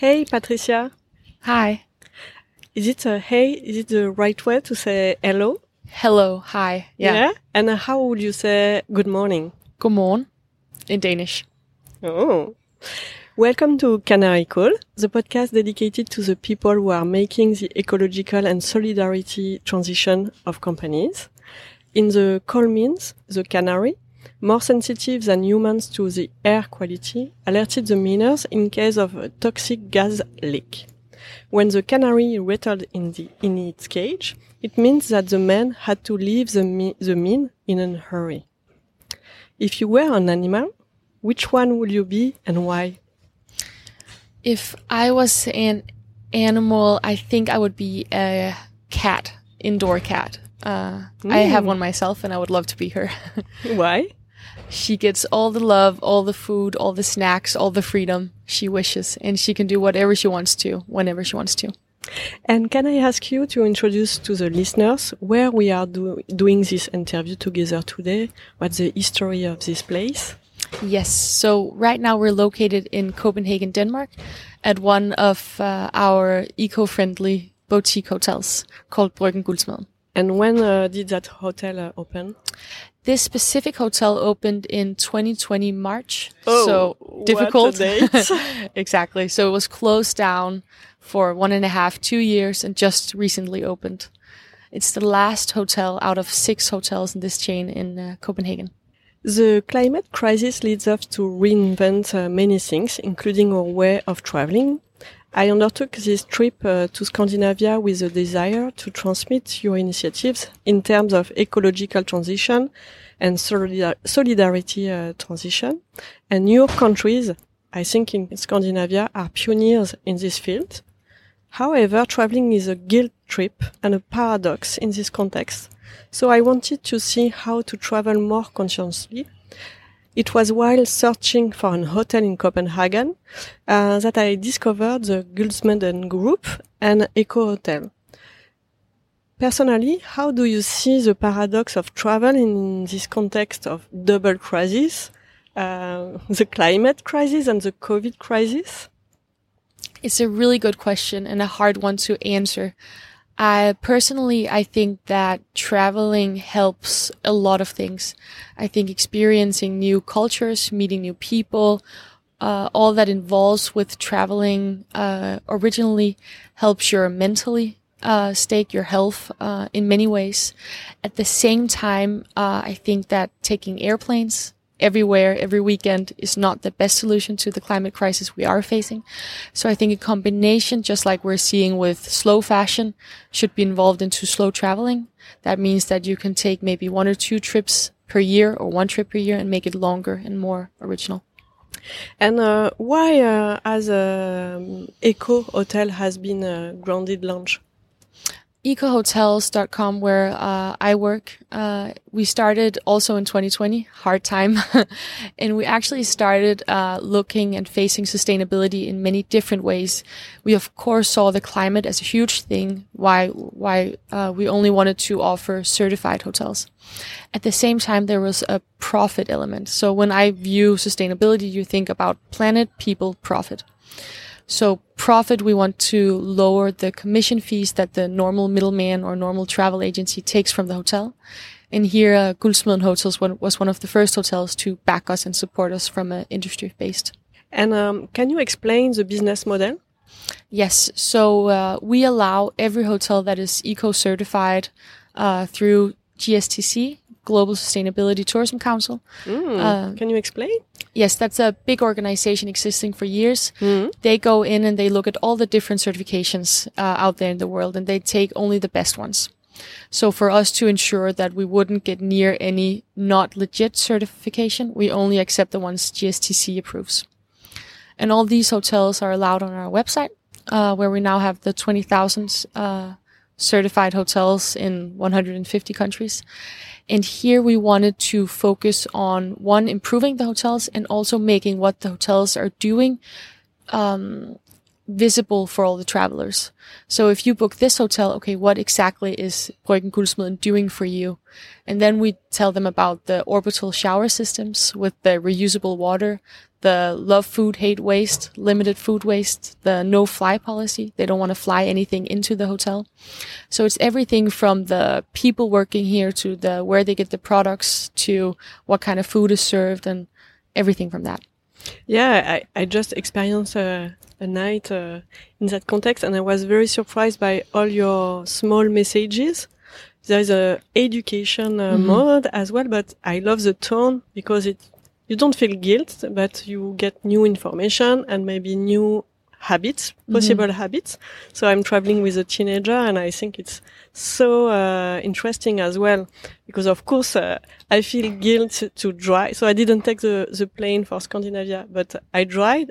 Hey, Patricia. Hi. Is it a hey? Is it the right way to say hello? Hello. Hi. Yeah. And how would you say good morning? Godmorgen in Danish. Oh. Welcome to Canary Call, the podcast dedicated to the people who are making the ecological and solidarity transition of companies. In the call means, the canary, more sensitive than humans to the air quality, alerted the miners in case of a toxic gas leak. When the canary rattled in, the, in its cage, it means that the man had to leave the, mi- the mine in a hurry. If you were an animal, which one would you be and why? If I was an animal, I think I would be a cat, indoor cat. Uh, I have one myself, and I would love to be her. Why? She gets all the love, all the food, all the snacks, all the freedom she wishes, and she can do whatever she wants to, whenever she wants to. And can I ask you to introduce to the listeners where we are do doing this interview together today? What's the history of this place? Yes. So right now we're located in Copenhagen, Denmark, at one of uh, our eco-friendly boutique hotels called Bryggen Guldsmeden. And when uh, did that hotel uh, open? This specific hotel opened in 2020 March. Oh, so difficult. date. exactly. So it was closed down for one and a half, two years and just recently opened. It's the last hotel out of six hotels in this chain in uh, Copenhagen. The climate crisis leads us to reinvent uh, many things, including our way of traveling. I undertook this trip uh, to Scandinavia with a desire to transmit your initiatives in terms of ecological transition and solidar- solidarity uh, transition. And your countries, I think in Scandinavia, are pioneers in this field. However, traveling is a guilt trip and a paradox in this context. So I wanted to see how to travel more consciously. It was while searching for an hotel in Copenhagen uh, that I discovered the Guldsmeden Group and Eco Hotel. Personally, how do you see the paradox of travel in this context of double crisis, uh, the climate crisis and the COVID crisis? It's a really good question and a hard one to answer. I personally, I think that traveling helps a lot of things. I think experiencing new cultures, meeting new people, uh, all that involves with traveling, uh, originally helps your mentally, uh, state, your health, uh, in many ways. At the same time, uh, I think that taking airplanes, everywhere, every weekend is not the best solution to the climate crisis we are facing. So I think a combination, just like we're seeing with slow fashion, should be involved into slow traveling. That means that you can take maybe one or two trips per year or one trip per year and make it longer and more original. And uh, why, uh, as a um, eco hotel, has been grounded launch? ecohotels.com where uh, I work. Uh, we started also in 2020, hard time, and we actually started uh, looking and facing sustainability in many different ways. We of course saw the climate as a huge thing. Why why uh, we only wanted to offer certified hotels. At the same time, there was a profit element. So when I view sustainability, you think about planet, people, profit. So profit, we want to lower the commission fees that the normal middleman or normal travel agency takes from the hotel. And here, uh, Guldsmeden Hotels was one of the first hotels to back us and support us from an industry based. And um, can you explain the business model? Yes. So uh, we allow every hotel that is eco certified uh, through GSTC, Global Sustainability Tourism Council. Mm, Uh, can you explain? Yes, that's a big organization existing for years. Mm. They go in and they look at all the different certifications uh, out there in the world and they take only the best ones. So for us to ensure that we wouldn't get near any not legit certification, we only accept the ones GSTC approves. And all these hotels are allowed on our website, uh, where we now have the 20,000 uh, certified hotels in 150 countries. And here we wanted to focus on one, improving the hotels and also making what the hotels are doing, um, visible for all the travelers. So if you book this hotel, okay, what exactly is Bryggen doing for you? And then we tell them about the orbital shower systems with the reusable water, the love food, hate waste, limited food waste, the no fly policy. They don't want to fly anything into the hotel. So it's everything from the people working here to the where they get the products to what kind of food is served and everything from that. Yeah, I, I just experienced a, a night uh, in that context and I was very surprised by all your small messages. There is a education uh, Mhm. mode as well, but I love the tone because it, you don't feel guilt, but you get new information and maybe new habits, possible habits. So I'm traveling with a teenager and I think it's so uh, interesting as well because of course uh, I feel guilt to drive. So I didn't take the, the plane for Scandinavia, but I drive.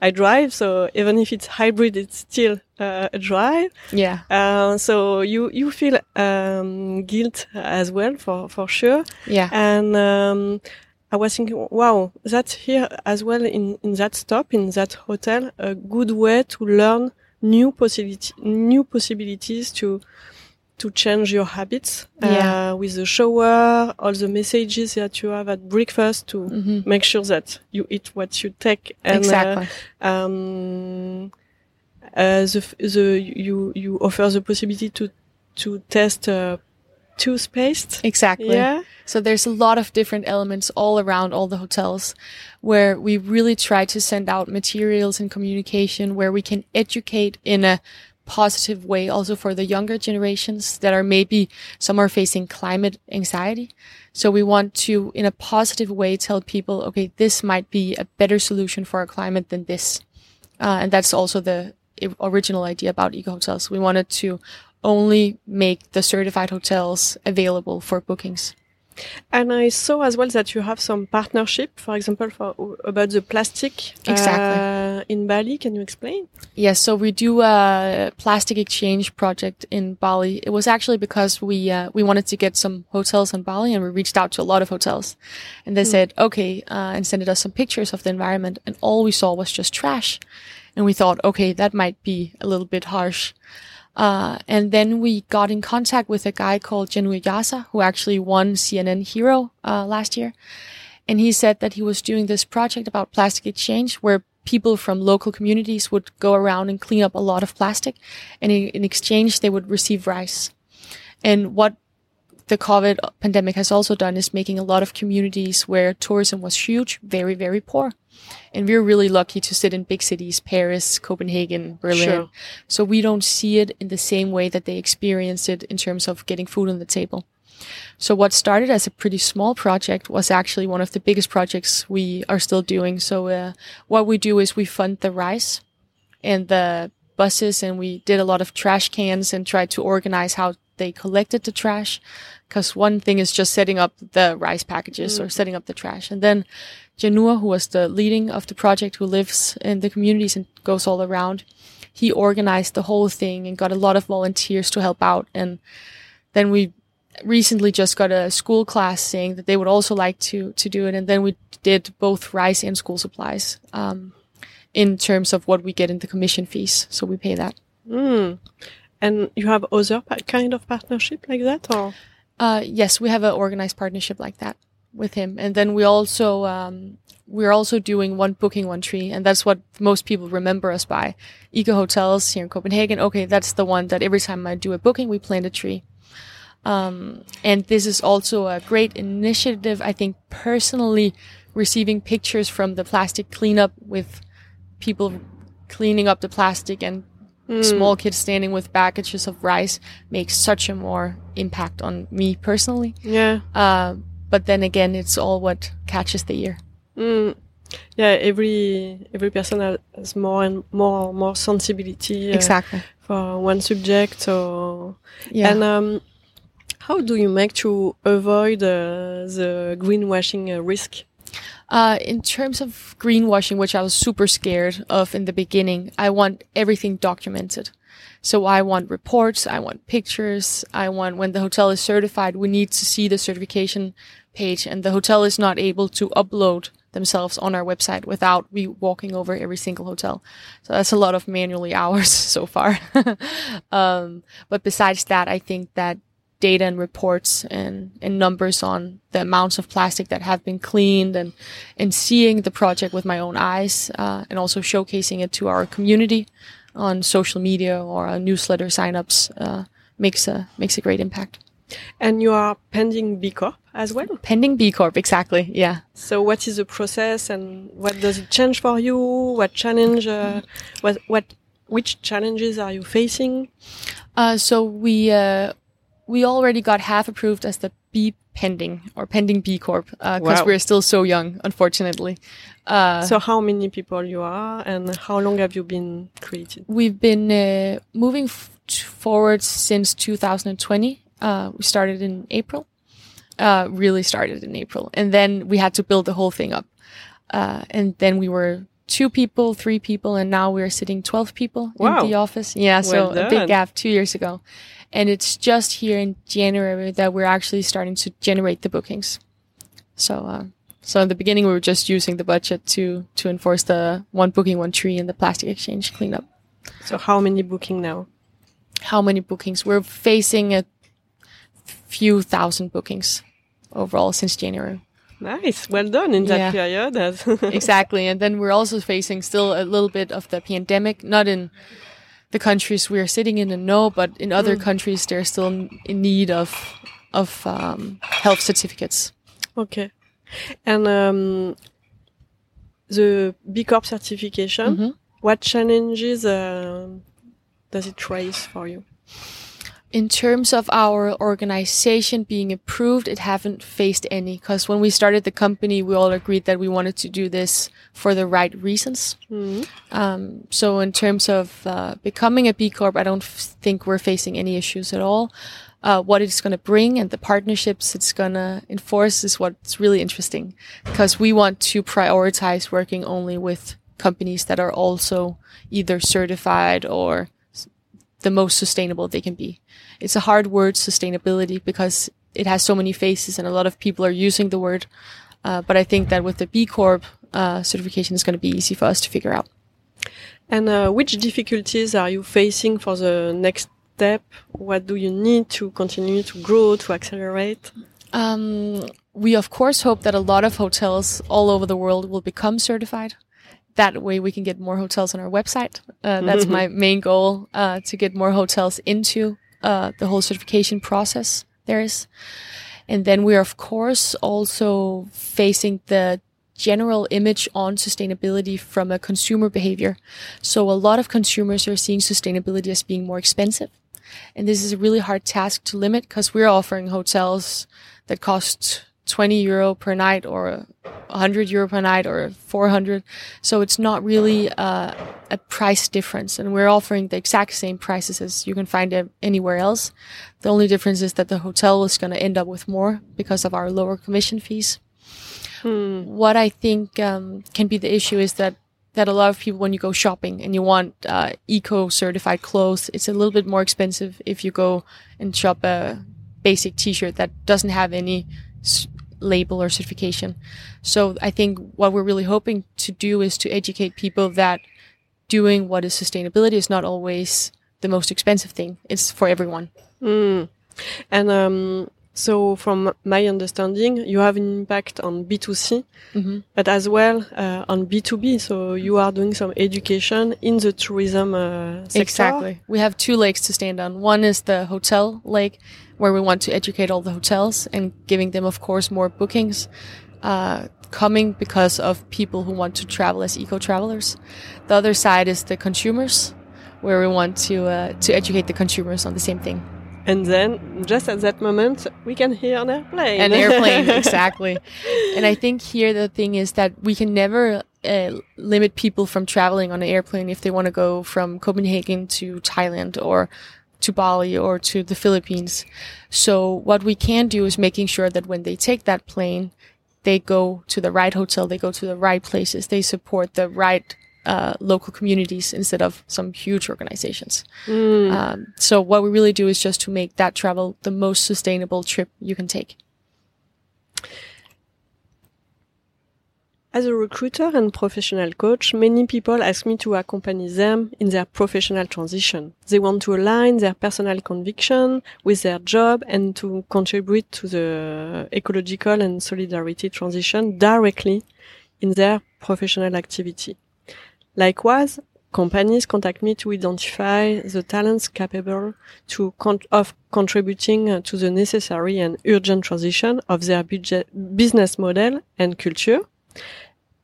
I drive. So even if it's hybrid, it's still uh, a drive. Yeah. Uh, so you, you feel, um, guilt as well for, for sure. Yeah. And, um, I was thinking, wow, that's here as well in, in that stop, in that hotel, a good way to learn new possibility, new possibilities to, to change your habits, Yeah. uh, with the shower, all the messages that you have at breakfast to hmm make sure that you eat what you take and, uh, um, uh, the, the, you, you offer the possibility to, to test, uh, toothpaste. exactly. Yeah. So there's a lot of different elements all around all the hotels where we really try to send out materials and communication where we can educate in a positive way also for the younger generations that are maybe some are facing climate anxiety. So we want to in a positive way tell people, okay, this might be a better solution for our climate than this. Uh, and that's also the original idea about eco hotels. We wanted to only make the certified hotels available for bookings. And I saw as well that you have some partnership, for example, for about the plastic Exactly. uh, in Bali. Can you explain? Yes, so we do a plastic exchange project in Bali. It was actually because we uh, we wanted to get some hotels in Bali, and we reached out to a lot of hotels, and they said okay, uh, and sent us some pictures of the environment, and all we saw was just trash, and we thought okay, that might be a little bit harsh. Uh, and then we got in contact with a guy called Janur Yasa, who actually won CNN Hero uh, last year. And he said that he was doing this project about plastic exchange where people from local communities would go around and clean up a lot of plastic. And in exchange, they would receive rice. And what the COVID pandemic has also done is making a lot of communities where tourism was huge, very, very poor. And we're really lucky to sit in big cities, Paris, Copenhagen, Berlin. Sure. So we don't see it in the same way that they experience it in terms of getting food on the table. So what started as a pretty small project was actually one of the biggest projects we are still doing. So uh, what we do is we fund the rice and the buses and we did a lot of trash cans and tried to organize how they collected the trash. Cause one thing is just setting up the rice packages or setting up the trash. And then Janur, who was the leading of the project, who lives in the communities and goes all around, he organized the whole thing and got a lot of volunteers to help out. And then we recently just got a school class saying that they would also like to to do it. And then we did both rice and school supplies um, in terms of what we get in the commission fees. So we pay that. Mm. And you have other kind of partnership like that, or Uh, yes, we have an organized partnership like that with him, and then we also um, we're also doing one booking one tree, and that's what most people remember us by. Eco Hotels here in Copenhagen. Okay, that's the one that every time I do a booking, we plant a tree. Um, and this is also a great initiative. I think personally, receiving pictures from the plastic cleanup with people cleaning up the plastic and small kids standing with packages of rice makes such a more impact on me personally. yeah, Uh, but then again, it's all what catches the ear. mm. yeah. Every every person has- has more and more more sensibility uh, Exactly. for one subject. Or Yeah. and um, how do you make to avoid uh, the greenwashing uh, risk? Uh, in terms of greenwashing, which I was super scared of in the beginning, I want everything documented. So I want reports, I want pictures, I want when the hotel is certified, we need to see the certification page and the hotel is not able to upload themselves on our website without we walking over every single hotel. So that's a lot of manually hours so far. um, but besides that, I think that data and reports and, and numbers on the amounts of plastic that have been cleaned and, and seeing the project with my own eyes, uh, and also showcasing it to our community on social media or a newsletter signups, uh, makes a, makes a great impact. And you are pending B Corp as well? Pending B Corp, exactly. Yeah. So what is the process and what does it change for you? What challenge, uh, what, what, which challenges are you facing? Uh, so we, uh, we already got half approved as the B pending or pending B Corp because uh, wow. we're still so young, unfortunately. Uh, so how many people you are and how long have you been created? We've been uh, moving forward since 2020. Uh, we started in April. Uh, really started in April, and then we had to build the whole thing up. Uh, and then we were two people, three people, and now we're sitting 12 people wow. in the office. Yeah, so well a big gap two years ago. And it's just here in January that we're actually starting to generate the bookings. So, uh, so in the beginning, we were just using the budget to, to enforce the one booking, one tree and the plastic exchange cleanup. So how many booking now? How many bookings? We're facing a few thousand bookings overall since January. Nice. Well done in that yeah. period. exactly. And then we're also facing still a little bit of the pandemic, not in the countries we are sitting in and no, but in other mm. countries they're still in need of of um, health certificates. Okay, and um, the B Corp certification. Mm -hmm. What challenges uh, does it raise for you? In terms of our organization being approved, it haven't faced any because when we started the company, we all agreed that we wanted to do this for the right reasons. Mm-hmm. Um, so in terms of uh, becoming a B Corp, I don't f- think we're facing any issues at all. Uh, what it's going to bring and the partnerships it's going to enforce is what's really interesting because we want to prioritize working only with companies that are also either certified or the most sustainable they can be. It's a hard word, sustainability, because it has so many faces and a lot of people are using the word. Uh, but I think that with the B Corp uh, certification, it's going to be easy for us to figure out. And uh, which difficulties are you facing for the next step? What do you need to continue to grow, to accelerate? Um, we of course hope that a lot of hotels all over the world will become certified that way we can get more hotels on our website. Uh, that's my main goal, uh, to get more hotels into, uh, the whole certification process there is. And then we're of course also facing the general image on sustainability from a consumer behavior. So a lot of consumers are seeing sustainability as being more expensive. And this is a really hard task to limit because we're offering hotels that cost 20 euro per night or 100 euro per night or 400. So it's not really uh, a price difference. And we're offering the exact same prices as you can find anywhere else. The only difference is that the hotel is going to end up with more because of our lower commission fees. Hmm. What I think um, can be the issue is that that a lot of people, when you go shopping and you want uh, eco certified clothes, it's a little bit more expensive if you go and shop a basic T-shirt that doesn't have any label or certification. So I think what we're really hoping to do is to educate people that doing what is sustainability is not always the most expensive thing. It's for everyone. Mm. And um, so, from my understanding, you have an impact on B2C, mm -hmm. but as well uh, on B2B. So you are doing some education in the tourism uh, sector. Exactly. We have two legs to stand on. One is the hotel leg, where we want to educate all the hotels and giving them, of course, more bookings. Uh, coming because of people who want to travel as eco travelers. The other side is the consumers, where we want to uh, to educate the consumers on the same thing. And then, just at that moment, we can hear an airplane. An airplane, exactly. And I think here the thing is that we can never uh, limit people from traveling on an airplane if they want to go from Copenhagen to Thailand or to Bali or to the Philippines. So what we can do is making sure that when they take that plane, they go to the right hotel, they go to the right places, they support the right uh, local communities instead of some huge organizations. Mm. Um, so what we really do is just to make that travel the most sustainable trip you can take. As a recruiter and professional coach, many people ask me to accompany them in their professional transition. They want to align their personal conviction with their job and to contribute to the ecological and solidarity transition directly in their professional activity. Likewise, companies contact me to identify the talents capable to con of contributing uh, to the necessary and urgent transition of their business model and culture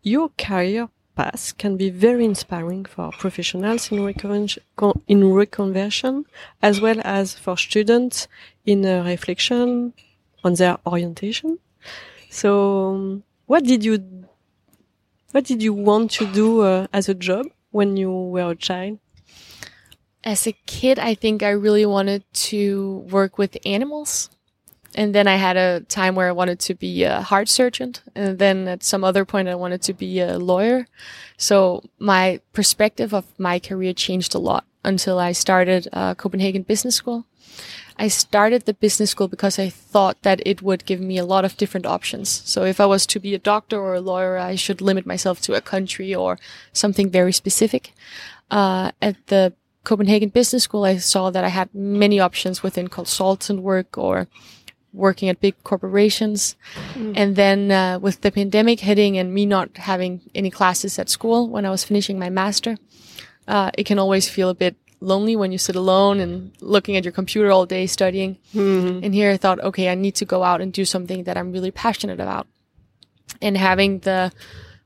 your career path can be very inspiring for professionals in, in reconversion, as well as for students in a reflection on their orientation. So, um, what did you, what did you want to do uh, as a job when you were a child? As a kid, I think I really wanted to work with animals and then I had a time where I wanted to be a heart surgeon, and then at some other point I wanted to be a lawyer. So my perspective of my career changed a lot until I started uh, Copenhagen Business School. I started the business school because I thought that it would give me a lot of different options. So if I was to be a doctor or a lawyer, I should limit myself to a country or something very specific. Uh, at the Copenhagen Business School, I saw that I had many options within consultant work or working at big corporations. Mm. And then uh, with the pandemic hitting and me not having any classes at school when I was finishing my master, uh, it can always feel a bit lonely when you sit alone and looking at your computer all day studying. Mm-hmm. And here I thought, okay, I need to go out and do something that I'm really passionate about. And having the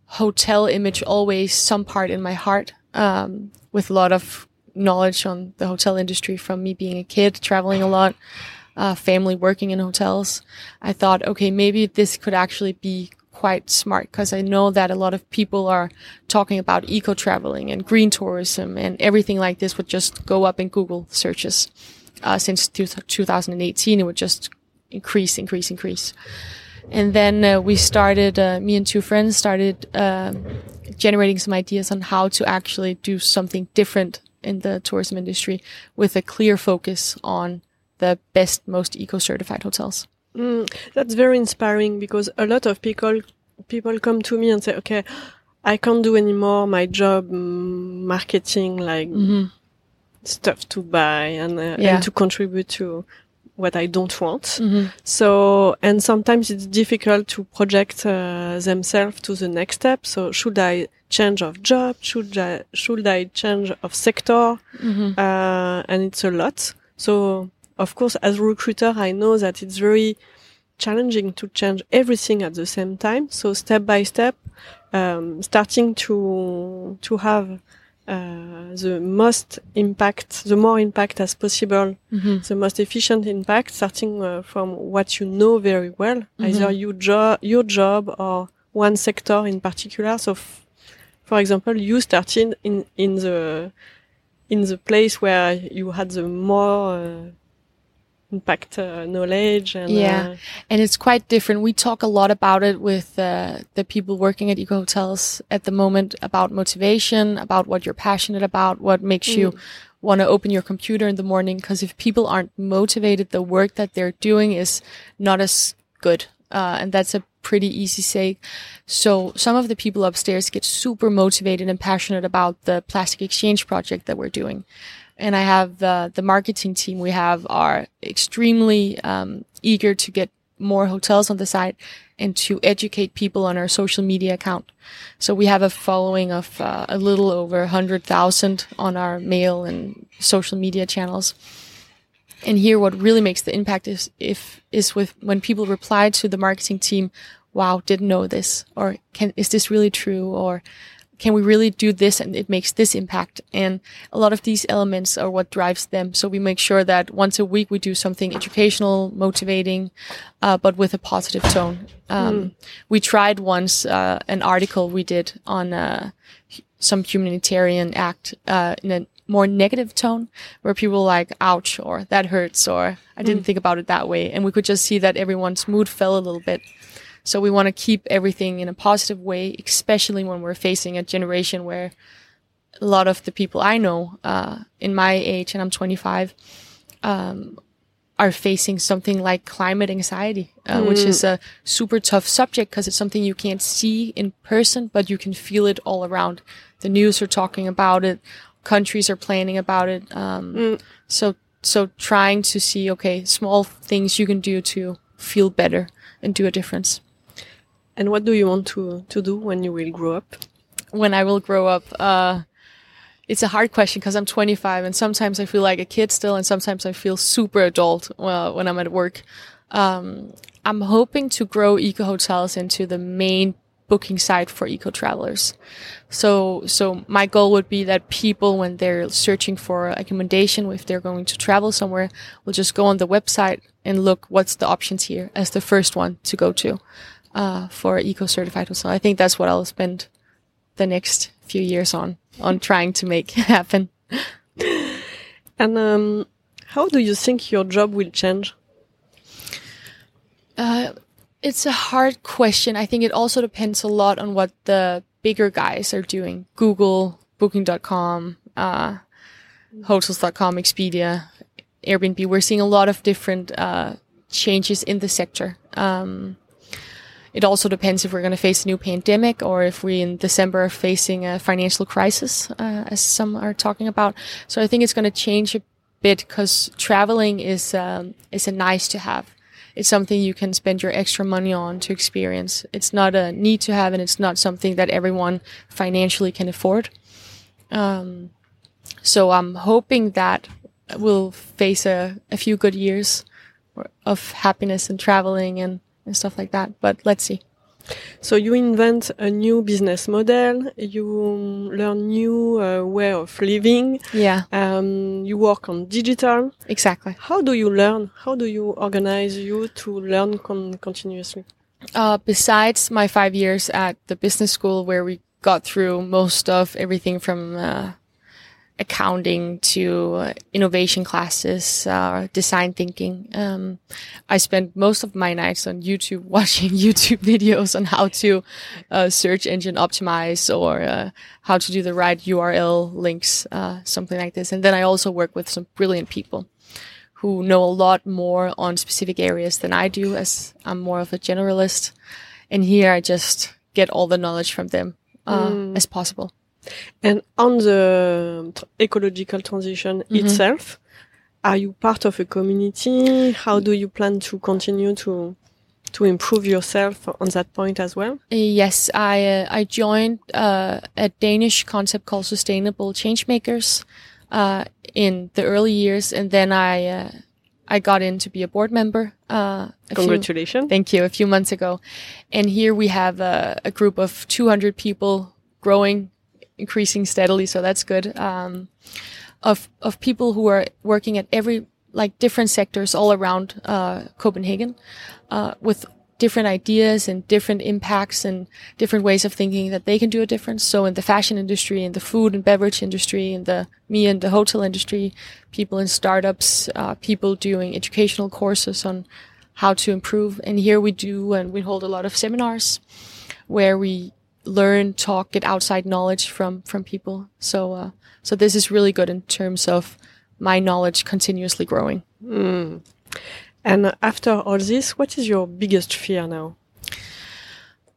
hotel image always some part in my heart, um, with a lot of knowledge on the hotel industry from me being a kid, traveling a lot uh, family working in hotels, I thought, okay, maybe this could actually be quite smart because I know that a lot of people are talking about eco traveling and green tourism and everything like this would just go up in Google searches. Uh, since 2018, it would just increase, increase, increase. And then uh, we started, uh, me and two friends started uh, generating some ideas on how to actually do something different in the tourism industry with a clear focus on the best, most eco-certified hotels. Mm, that's very inspiring because a lot of people people come to me and say, "Okay, I can't do anymore my job mm, marketing like mm-hmm. stuff to buy and, uh, yeah. and to contribute to what I don't want." Mm-hmm. So, and sometimes it's difficult to project uh, themselves to the next step. So, should I change of job? Should I should I change of sector? Mm-hmm. Uh, and it's a lot. So of course, as a recruiter, I know that it's very challenging to change everything at the same time. So step by step, um, starting to to have uh, the most impact, the more impact as possible, mm-hmm. the most efficient impact, starting uh, from what you know very well, mm-hmm. either your job, your job, or one sector in particular. So, f- for example, you started in in the in the place where you had the more uh, impact uh, knowledge and yeah. uh, and it's quite different. We talk a lot about it with uh, the people working at eco hotels at the moment about motivation about what you're passionate about what makes mm. you want to open your computer in the morning. Because if people aren't motivated the work that they're doing is not as good. Uh, and that's a pretty easy say. So some of the people upstairs get super motivated and passionate about the plastic exchange project that we're doing and I have the the marketing team we have are extremely um, eager to get more hotels on the site and to educate people on our social media account. So we have a following of uh, a little over 100,000 on our mail and social media channels. And here what really makes the impact is if is with when people reply to the marketing team, wow, didn't know this or can is this really true or can we really do this and it makes this impact? And a lot of these elements are what drives them. So we make sure that once a week we do something educational, motivating, uh, but with a positive tone. Um, mm. We tried once uh, an article we did on uh, some humanitarian act uh, in a more negative tone where people like ouch or that hurts or i didn't mm. think about it that way and we could just see that everyone's mood fell a little bit so we want to keep everything in a positive way, especially when we're facing a generation where a lot of the people I know uh, in my age, and I'm 25, um, are facing something like climate anxiety, uh, which is a super tough subject because it's something you can't see in person, but you can feel it all around. The news are talking about it, countries are planning about it. Um, So, so trying to see, okay, small things you can do to feel better and do a difference. And what do you want to, to do when you will grow up? when I will grow up? Uh, it's a hard question because I'm 25 and sometimes I feel like a kid still, and sometimes I feel super adult uh, when I'm at work. Um, I'm hoping to grow eco hotels into the main booking site for eco travelers. So, so my goal would be that people, when they're searching for accommodation, if they're going to travel somewhere, will just go on the website and look what's the options here as the first one to go to uh, for eco certified hotel. I think that's what I'll spend the next few years on on trying to make happen. And um, how do you think your job will change? Uh, it's a hard question. I think it also depends a lot on what the bigger guys are doing. Google, Booking.com, uh, Hotels.com, Expedia, Airbnb. We're seeing a lot of different uh, changes in the sector. Um, it also depends if we're going to face a new pandemic or if we in December are facing a financial crisis, uh, as some are talking about. So I think it's going to change a bit because traveling is um, is a nice to have. It's something you can spend your extra money on to experience. It's not a need to have, and it's not something that everyone financially can afford. Um, so I'm hoping that we'll face a, a few good years of happiness and traveling and and stuff like that. But let's see. So you invent a new business model, you learn new uh, way of living, Yeah, um, you work on digital. exactly. How do you learn? How do you organize you to learn con- continuously? Uh, besides my five years at the business school, where we got through most of everything from uh, accounting to innovation classes, uh, design thinking, um, I spent most of my nights on YouTube watching YouTube videos on how to uh, search engine optimize or uh, how to do the right URL links, uh, something like this. And then I also work with some brilliant people who know a lot more on specific areas than I do, as I'm more of a generalist. And here I just get all the knowledge from them uh, as possible. And on the tr- ecological transition itself, are you part of a community? How do you plan to continue to to improve yourself on that point as well? Yes, I uh, I joined uh, a Danish concept called Sustainable Changemakers uh, in the early years, and then I uh, I got in to be a board member. Uh, a few- Congratulations. Thank you. A few months ago, and here we have a, a group of 200 people growing, increasing steadily. So that's good. Um, of of people who are working at every like different sectors all around uh, Copenhagen, uh, with different ideas and different impacts and different ways of thinking that they can do a difference. So in the fashion industry, in the food and beverage industry, in the me and the hotel industry, people in startups, uh, people doing educational courses on how to improve. And here we do, and we hold a lot of seminars where we learn, talk, get outside knowledge from from people. So uh, so this is really good in terms of my knowledge continuously growing. And after all this, what is your biggest fear now?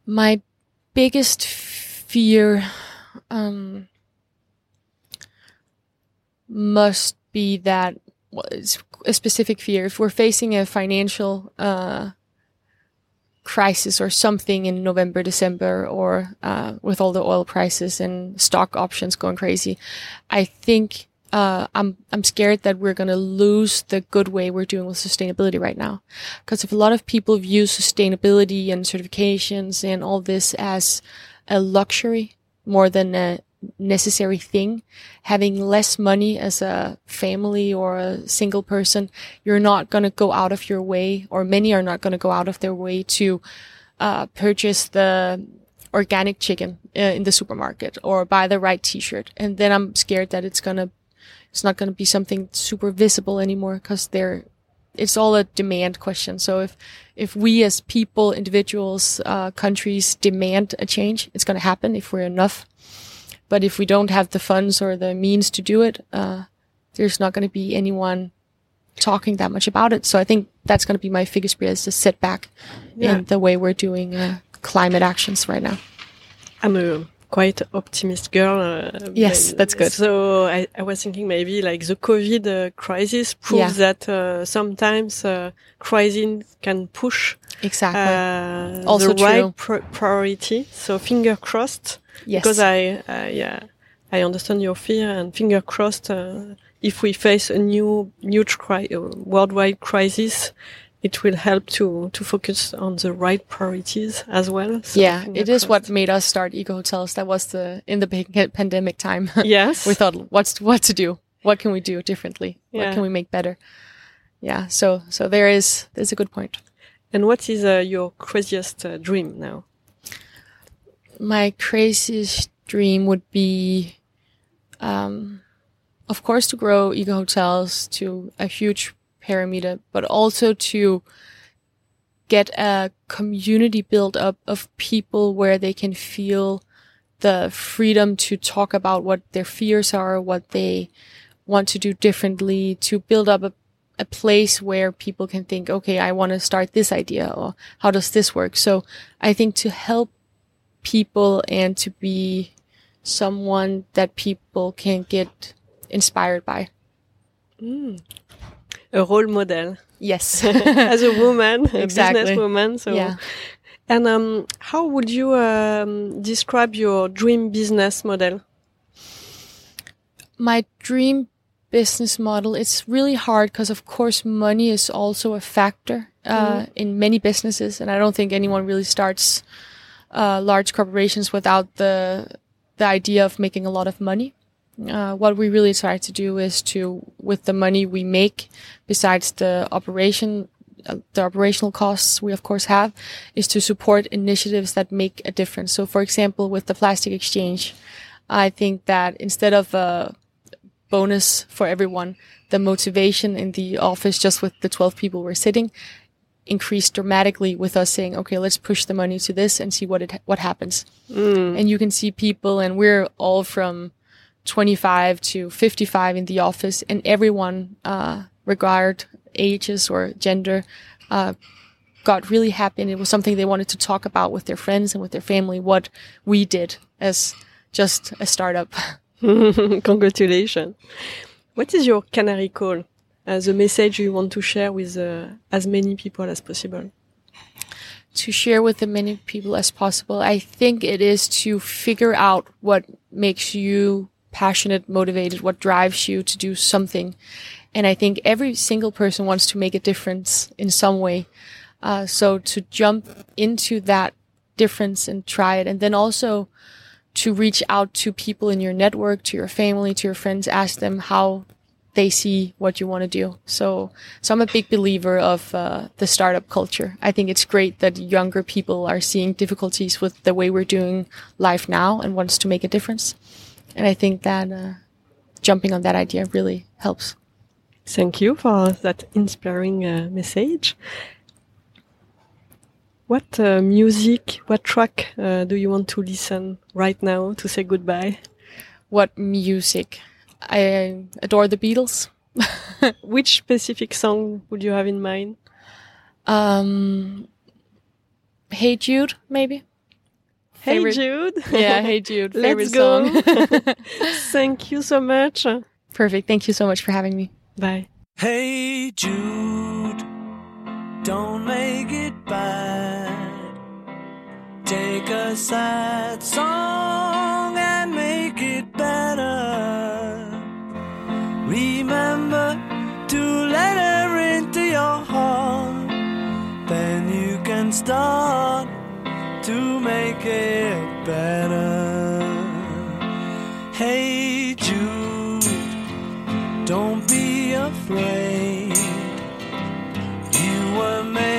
My biggest fear um, must be that well, it's a specific fear. If we're facing a financial uh, crisis or something in November, December, or uh, with all the oil prices and stock options going crazy, I think uh, I'm I'm scared that we're gonna lose the good way we're doing with sustainability right now. Because if a lot of people view sustainability and certifications and all this as a luxury more than a necessary thing, having less money as a family or a single person, you're not gonna go out of your way, or many are not gonna go out of their way to uh, purchase the organic chicken uh, in the supermarket or buy the right t-shirt. And then I'm scared that it's gonna it's not going to be something super visible anymore because they're it's all a demand question. So if if we as people individuals uh, countries demand a change it's going to happen if we're enough but if we don't have the funds or the means to do it uh, there's not going to be anyone talking that much about it. So I think that's going to be my biggest fear is a setback Yeah. in the way we're doing uh, climate actions right now. I'm a quite optimist girl. Uh, Yes, that's good. So I, I was thinking maybe like the COVID uh, crisis proves that uh, sometimes uh, crisis can push Exactly. uh, Also the right pr- priority. So finger crossed. Yes. Because I, uh, yeah, I understand your fear and finger crossed. Uh, if we face a new huge cri- uh, worldwide crisis, it will help to to focus on the right priorities as well. So yeah, it is what made us start eco hotels. That was the in the pandemic time. Yes, we thought, what's what to do? What can we do differently? Yeah. What can we make better? Yeah. So so there is there's a good point. And what is uh, your craziest uh, dream now? My craziest dream would be, um, of course, to grow eco hotels to a huge parameter, but also to get a community built up of people where they can feel the freedom to talk about what their fears are, what they want to do differently, to build up a, a place where people can think, okay, I want to start this idea or how does this work? So I think to help people and to be someone that people can get inspired by. A role model Yes. as a woman, a Exactly. businesswoman. So, yeah. and um, how would you um, describe your dream business model? My dream business model, it's really hard because of course money is also a factor uh, in many businesses. And I don't think anyone really starts uh, large corporations without the, the idea of making a lot of money. Uh, what we really try to do is to, with the money we make, besides the operation, uh, the operational costs we of course have, is to support initiatives that make a difference. So, for example, with the plastic exchange, I think that instead of a bonus for everyone, the motivation in the office, just with the 12 people we're sitting, increased dramatically with us saying, okay, let's push the money to this and see what it, what happens. And you can see people, and we're all from 25 to 55 in the office, and everyone, uh, regard ages or gender, uh, got really happy, and it was something they wanted to talk about with their friends and with their family. What we did as just a startup. Congratulations. What is your canary call? The message you want to share with uh, as many people as possible? to share with as many people as possible. I think it is to figure out what makes you passionate, motivated, what drives you to do something. And I think every single person wants to make a difference in some way. Uh, so to jump into that difference and try it. And then also to reach out to people in your network, to your family, to your friends, ask them how they see what you want to do. So, so I'm a big believer of uh, the startup culture. I think it's great that younger people are seeing difficulties with the way we're doing life now and wants to make a difference. And I think that uh, jumping on that idea really helps. Thank you for that inspiring uh, message. What uh, music, what track uh, do you want to listen right now to say goodbye? What music? I adore the Beatles. Which specific song would you have in mind? Um, hey Jude, maybe. Hey Favorite- Jude. Yeah, Hey Jude. Let's go. song. Thank you so much. Perfect. Thank you so much for having me. Bye. Hey Jude, don't make it bad. Take a sad song nothing's done to make it better. Hey Jude, don't be afraid. You were made.